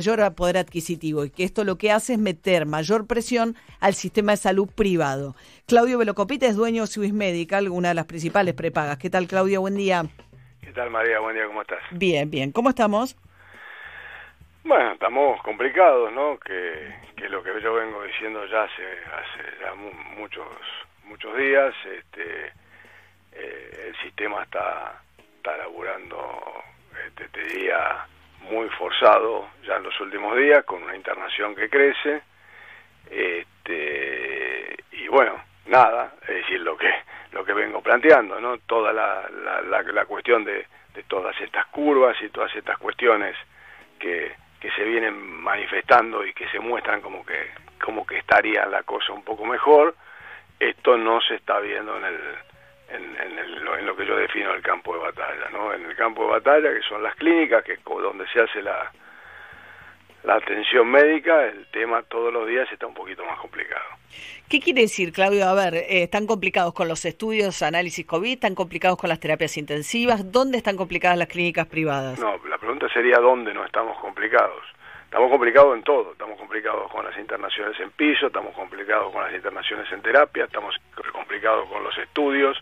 mayor poder adquisitivo y que esto lo que hace es meter mayor presión al sistema de salud privado. Claudio Velocopita es dueño de Swiss Medical, una de las principales prepagas. ¿Qué tal, Claudio? Buen día. ¿Qué tal, María? Buen día, ¿cómo estás? Bien, bien. ¿Cómo estamos? Bueno, estamos complicados, ¿no? Que, que lo que yo vengo diciendo ya hace, hace ya muchos muchos días, este, eh, el sistema está, está laburando, este, te diría, muy forzado ya en los últimos días, con una internación que crece, este, y bueno, nada, es decir, lo que lo que vengo planteando, ¿no? Toda la, la, la, cuestión de, de todas estas curvas y todas estas cuestiones que, que se vienen manifestando y que se muestran como que como que estaría la cosa un poco mejor, esto no se está viendo en el en, en, lo que yo defino el campo de batalla, ¿no? En el campo de batalla, que son las clínicas, que donde se hace la, la atención médica, el tema todos los días está un poquito más complicado. ¿Qué quiere decir, Claudio? A ver, eh, ¿están complicados con los estudios, análisis COVID? ¿Están complicados con las terapias intensivas? ¿Dónde están complicadas las clínicas privadas? No, la pregunta sería ¿dónde no estamos complicados? Estamos complicados en todo, estamos complicados con las internaciones en piso, estamos complicados con las internaciones en terapia, estamos complicados con los estudios,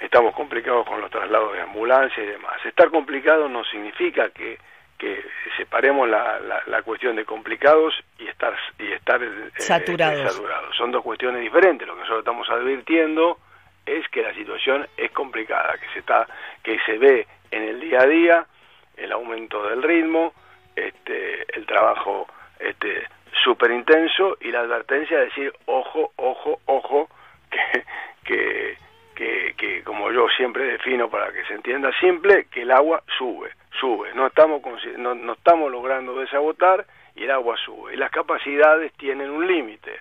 estamos complicados con los traslados de ambulancia y demás. Estar complicado no significa que, que separemos la, la, cuestión de complicados y estar, y estar eh, saturados. Son dos cuestiones diferentes. Lo que nosotros estamos advirtiendo es que la situación es complicada, que se, está, que se ve en el día a día el aumento del ritmo, este, el trabajo este súper intenso y la advertencia de decir ojo, ojo, ojo, que, que, que, que, como yo siempre defino para que se entienda simple, que el agua sube, sube, no estamos, no, no estamos logrando desagotar y el agua sube. Y las capacidades tienen un límite.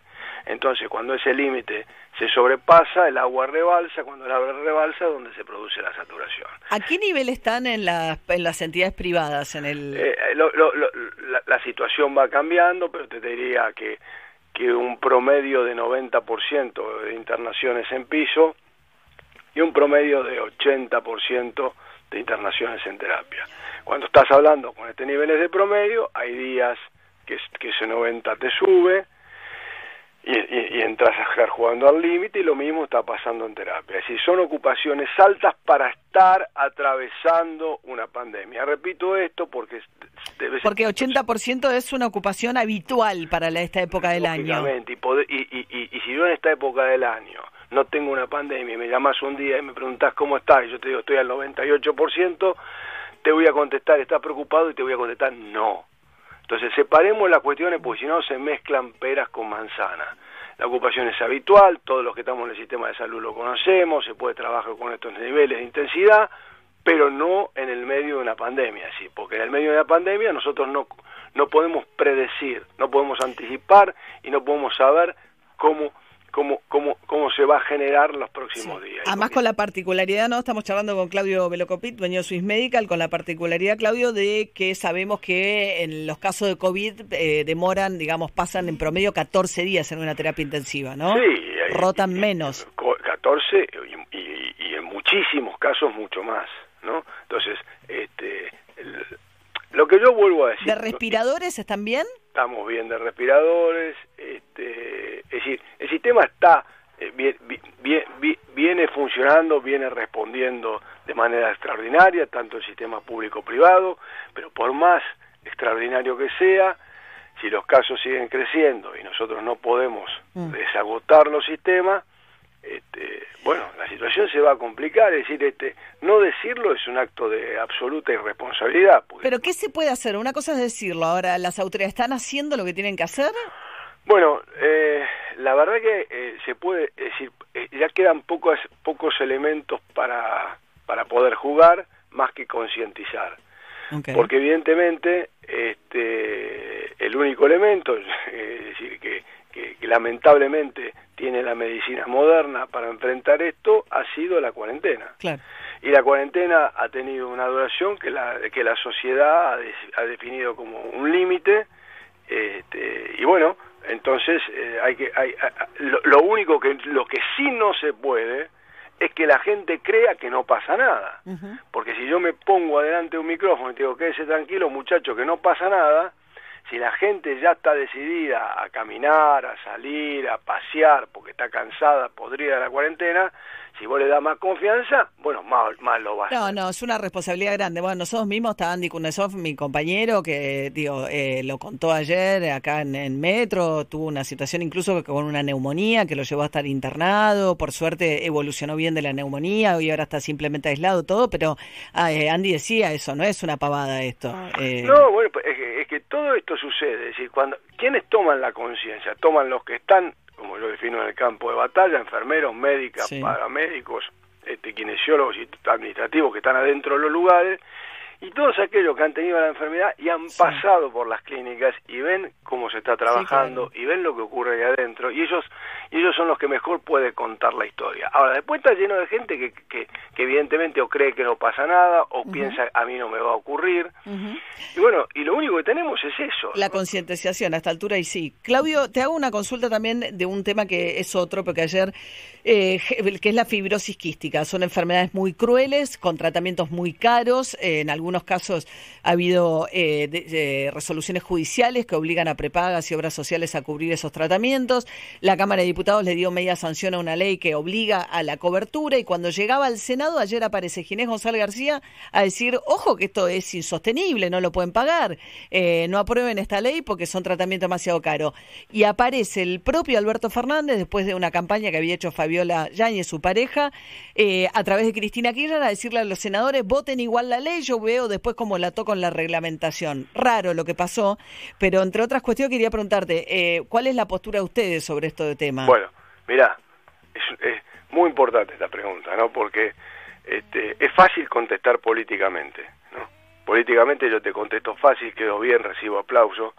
Entonces, cuando ese límite se sobrepasa, el agua rebalsa, cuando el agua rebalsa es donde se produce la saturación. ¿A qué nivel están en, en las entidades privadas? En el... Eh, la, situación va cambiando, pero te diría que, que un promedio de 90% de internaciones en piso y un promedio de 80% de internaciones en terapia. Cuando estás hablando con este niveles de promedio, hay días que, que ese 90 te sube, y, entras a estar jugando al límite y lo mismo está pasando en terapia. Es decir, son ocupaciones altas para estar atravesando una pandemia. Repito esto porque... Debe porque 80% es una ocupación habitual para esta época del año. Y, y, y, si yo en esta época del año no tengo una pandemia y me llamas un día y me preguntas cómo estás y yo te digo estoy al 98%, te voy a contestar, ¿estás preocupado? Y te voy a contestar, no entonces separemos las cuestiones porque si no se mezclan peras con manzanas. La ocupación es habitual, todos los que estamos en el sistema de salud lo conocemos, se puede trabajar con estos niveles de intensidad, pero no en el medio de una pandemia, ¿sí? porque en el medio de una pandemia nosotros no, no podemos predecir, no podemos anticipar y no podemos saber cómo cómo, cómo, cómo se va a generar los próximos días. Además con la particularidad, ¿no? Estamos charlando con Claudio Velocopit, dueño de Swiss Medical, con la particularidad, Claudio, de que sabemos que en los casos de COVID eh, demoran, digamos, pasan en promedio 14 días en una terapia intensiva, ¿no? Sí. Rotan menos. 14 y, y, en muchísimos casos mucho más, ¿no? Entonces, este... lo que yo vuelvo a decir... ¿De respiradores están bien? Estamos bien de respiradores, este, es decir, el sistema está eh, viene funcionando, viene respondiendo de manera extraordinaria, tanto el sistema público-privado, pero por más extraordinario que sea, si los casos siguen creciendo y nosotros no podemos mm. desagotar los sistemas, este, bueno, la situación se va a complicar, es decir, este, no decirlo es un acto de absoluta irresponsabilidad. Pero ¿qué se puede hacer? Una cosa es decirlo, ahora, ¿las autoridades están haciendo lo que tienen que hacer? Bueno, eh, la verdad que eh, se puede decir, eh, ya quedan pocos, pocos elementos para, para poder jugar más que concientizar. Porque evidentemente este, el único elemento, es decir, que, que, lamentablemente tiene la medicina moderna para enfrentar esto, ha sido la cuarentena. Y la cuarentena ha tenido una duración que la, que la sociedad ha, ha definido como un límite, este, y bueno, entonces, eh, hay que, hay, lo, único que, lo que sí no se puede es que la gente crea que no pasa nada. Porque si yo me pongo adelante un micrófono y te digo, quédese tranquilo, muchacho, que no pasa nada, la gente ya está decidida a caminar, a salir, a pasear, porque está cansada, podrida de la cuarentena, si vos le das más confianza, bueno, más, lo va a No, no, es una responsabilidad grande. Bueno, nosotros mismos, está Andy Kunesov, mi compañero, que digo, eh, lo contó ayer acá en, en, Metro, tuvo una situación incluso con una neumonía que lo llevó a estar internado, por suerte evolucionó bien de la neumonía y ahora está simplemente aislado todo, pero ah, eh, Andy decía eso, no es una pavada esto. Eh. No, bueno, pues, es que, todo esto sucede, es decir, cuando, ¿quiénes toman la conciencia? Toman los que están como yo defino en el campo de batalla, enfermeros, médicas, paramédicos, este, kinesiólogos y administrativos que están adentro de los lugares, y todos aquellos que han tenido la enfermedad y han pasado por las clínicas y ven cómo se está trabajando y ven lo que ocurre ahí adentro y ellos y ellos son los que mejor puede contar la historia. Ahora, después está lleno de gente que, que, evidentemente o cree que no pasa nada o piensa a mí no me va a ocurrir. Y bueno, y lo único que tenemos es eso. La concientización a esta altura y sí. Claudio, te hago una consulta también de un tema que es otro, porque ayer, eh, que es la fibrosis quística. Son enfermedades muy crueles, con tratamientos muy caros, en algunos casos ha habido eh, resoluciones judiciales que obligan a prepagas y obras sociales a cubrir esos tratamientos. La Cámara de Diputados le dio media sanción a una ley que obliga a la cobertura y cuando llegaba al Senado, ayer aparece Ginés González García a decir, ojo que esto es insostenible, no lo pueden pagar, eh, no aprueben esta ley porque son tratamientos demasiado caros. Y aparece el propio Alberto Fernández, después de una campaña que había hecho Fabiola Yáñez, su pareja, eh, a través de Cristina Kirchner, a decirle a los senadores, voten igual la ley, yo veo después como la con la reglamentación. Raro lo que pasó, pero entre otras cuestiones quería preguntarte, eh, ¿cuál es la postura de ustedes sobre esto de tema? Bueno, mira, es, muy importante esta pregunta, ¿no? Porque este, es fácil contestar políticamente, ¿no? Políticamente yo te contesto fácil, quedo bien, recibo aplauso.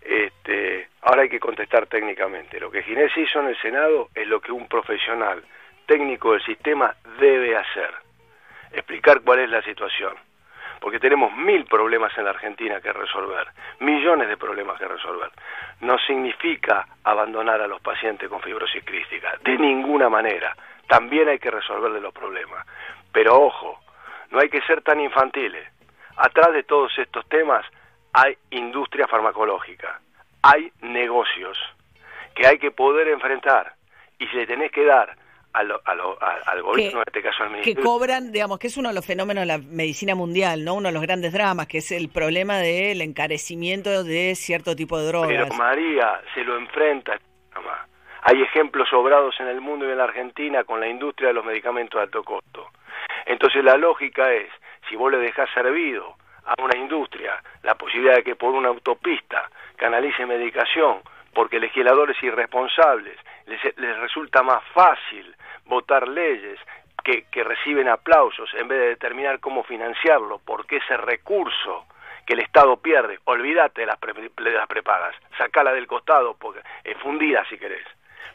Este, ahora hay que contestar técnicamente. Lo que Ginés hizo en el Senado es lo que un profesional técnico del sistema debe hacer. Explicar cuál es la situación porque tenemos mil problemas en la Argentina que resolver, millones de problemas que resolver. No significa abandonar a los pacientes con fibrosis crística, de ninguna manera. También hay que resolverle los problemas. Pero ojo, no hay que ser tan infantiles. Atrás de todos estos temas hay industria farmacológica, hay negocios que hay que poder enfrentar y si le tenés que dar al gobierno, en este caso al ministerio. Que cobran, digamos, que es uno de los fenómenos de la medicina mundial, ¿no? Uno de los grandes dramas, que es el problema del encarecimiento de cierto tipo de drogas. Pero María se lo enfrenta. Hay ejemplos sobrados en el mundo y en la Argentina con la industria de los medicamentos de alto costo. Entonces la lógica es, si vos le dejás servido a una industria la posibilidad de que por una autopista canalice medicación porque legisladores irresponsables les, les resulta más fácil votar leyes que, que reciben aplausos en vez de determinar cómo financiarlo, porque ese recurso que el Estado pierde, olvídate de las, de las prepagas, sacala del costado, porque es fundida si querés.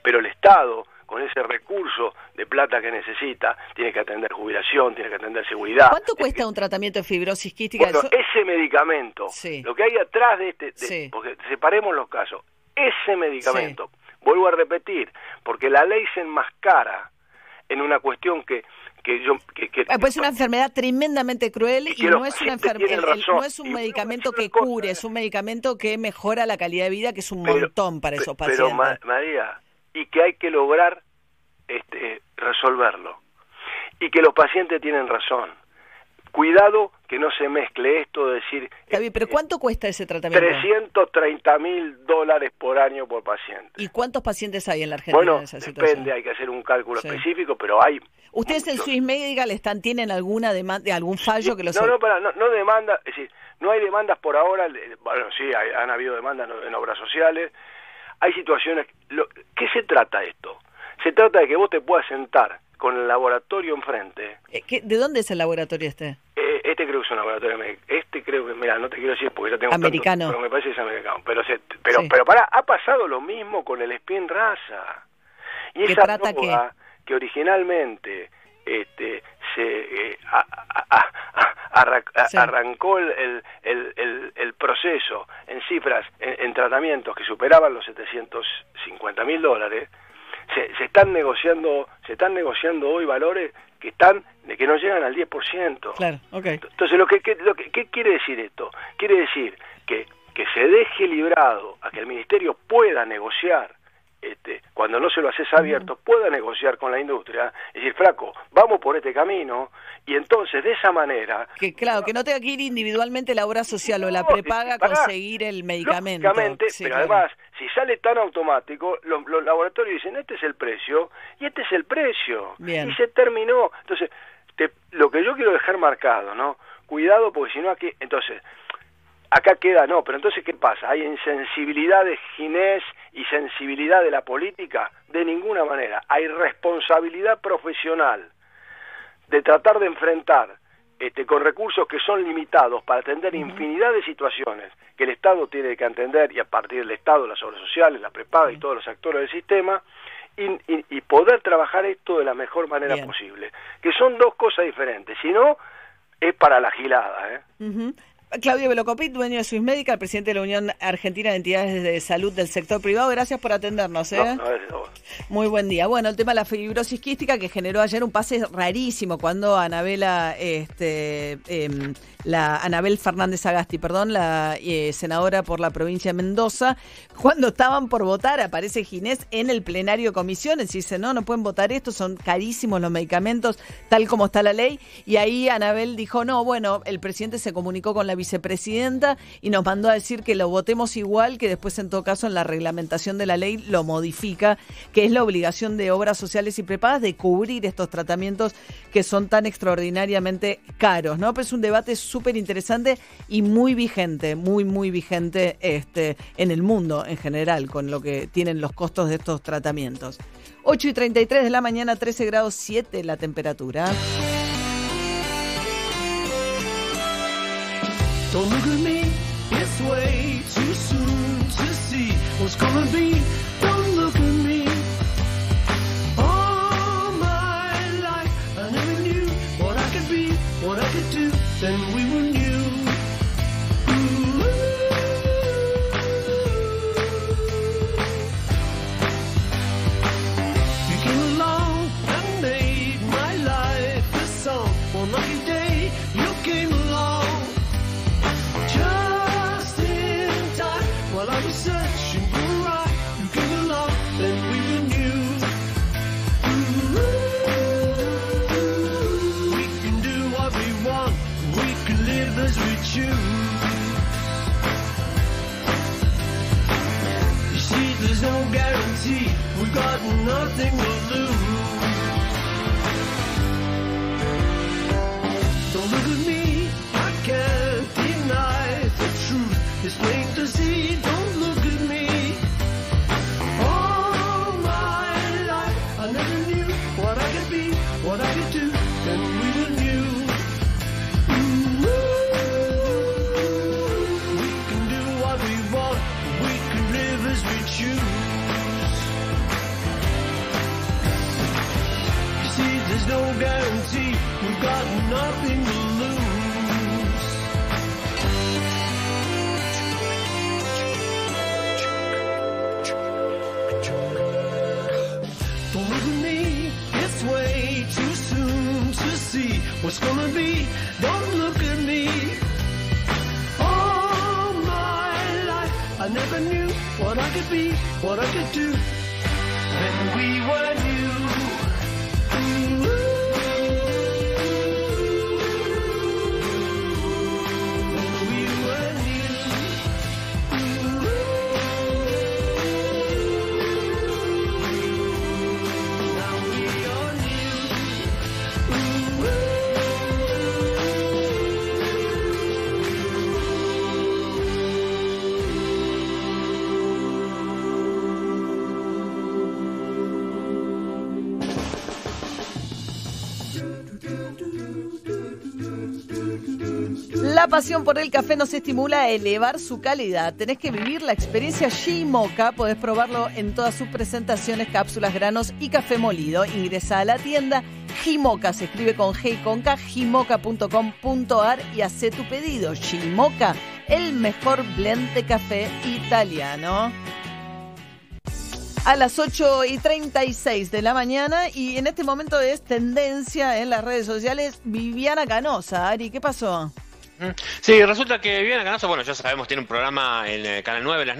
Pero el Estado, con ese recurso de plata que necesita, tiene que atender jubilación, tiene que atender seguridad. ¿Cuánto cuesta un tratamiento de fibrosis quística? Bueno, ese medicamento, lo que hay atrás de este, porque separemos los casos, ese medicamento, vuelvo a repetir, porque la ley se enmascara en una cuestión que que yo que, ah, pues es una enfermedad tremendamente cruel y, no es una no es un medicamento que cure, es un medicamento que mejora la calidad de vida, que es un montón para esos pacientes. Pero María, y que hay que lograr este resolverlo. Y que los pacientes tienen razón. Cuidado que no se mezcle esto de decir... David, pero ¿cuánto cuesta ese tratamiento? 330 mil dólares por año por paciente. ¿Y cuántos pacientes hay en la Argentina bueno, en esa situación? depende, hay que hacer un cálculo específico, pero hay... ¿Ustedes en Swiss Medical están, tienen alguna demanda, algún fallo que los... No, no, para, no, no demanda, es decir, no hay demandas por ahora, bueno, sí, han habido demandas en obras sociales, hay situaciones... Lo, ¿Qué se trata esto? Se trata de que vos te puedas sentar con el laboratorio enfrente. Eh, ¿De dónde es el laboratorio este? Este creo que es un laboratorio Este creo que, mira, no te quiero decir porque ya tengo americano. pero me parece que es americano. Pero, pero, pero para, ha pasado lo mismo con el spin raza. Y esa trata que originalmente este, se eh, arrancó el, el, el, proceso en cifras, en, en tratamientos que superaban los 750 mil dólares, se, se están negociando se están negociando hoy valores que están de que no llegan al 10%. Claro, Entonces, lo que, lo que ¿qué quiere decir esto? Quiere decir que que se deje librado a que el ministerio pueda negociar este, cuando no se lo haces abierto, pueda negociar con la industria, y decir, flaco, vamos por este camino, y entonces de esa manera... Que claro, que no tenga que ir individualmente la obra social o la prepaga a conseguir el medicamento. pero además, si sale tan automático, los, laboratorios dicen, este es el precio, y este es el precio, y se terminó. Entonces, lo que yo quiero dejar marcado, ¿no? Cuidado, porque si no aquí, entonces, acá queda no, pero entonces ¿qué pasa? ¿Hay insensibilidad de Ginés y sensibilidad de la política? De ninguna manera. Hay responsabilidad profesional de tratar de enfrentar este, con recursos que son limitados para atender infinidad de situaciones que el Estado tiene que atender y a partir del Estado, las obras sociales, la prepaga y todos los actores del sistema, y, poder trabajar esto de la mejor manera posible. Que son dos cosas diferentes, si no, es para la gilada. ¿eh? Claudio Velocopit, dueño de Swiss Medical, presidente de la Unión Argentina de Entidades de Salud del Sector Privado. Gracias por atendernos. ¿eh? Muy buen día. Bueno, el tema de la fibrosis quística que generó ayer un pase rarísimo cuando Anabela, este, em, la Anabel Fernández Agasti, perdón, la eh, senadora por la provincia de Mendoza, cuando estaban por votar, aparece Ginés en el plenario de comisiones y dice, no, no pueden votar esto, son carísimos los medicamentos, tal como está la ley. Y ahí Anabel dijo, no, bueno, el presidente se comunicó con la vicepresidenta y nos mandó a decir que lo votemos igual, que después en todo caso en la reglamentación de la ley lo modifica, que es la obligación de obras sociales y prepagas de cubrir estos tratamientos que son tan extraordinariamente caros, ¿no? Pues es un debate súper interesante y muy vigente, muy, muy vigente este, en el mundo en general, con lo que tienen los costos de estos tratamientos. 8 y 33 de la mañana, 13 grados 7 la temperatura. Don't look at me, it's way too soon to see what's gonna be. Choose. You see, there's no guarantee. We've got nothing what's gonna be. Don't look at me. All my life, I never knew what I could be, what I could do. When we were new. Pasión por el café nos estimula a elevar su calidad. Tenés que vivir la experiencia Shimoka. Podés probarlo en todas sus presentaciones, cápsulas, granos y café molido. Ingresa a la tienda Jimoca, se escribe con G y con K, jimoca.com.ar y hace tu pedido. Shimoka, el mejor blend de café italiano a las 8 y 36 de la mañana y en este momento es tendencia en las redes sociales Viviana Canosa. Ari, ¿qué pasó? Sí, resulta que Viviana Canosa, bueno, ya sabemos, tiene un programa en Canal 9 las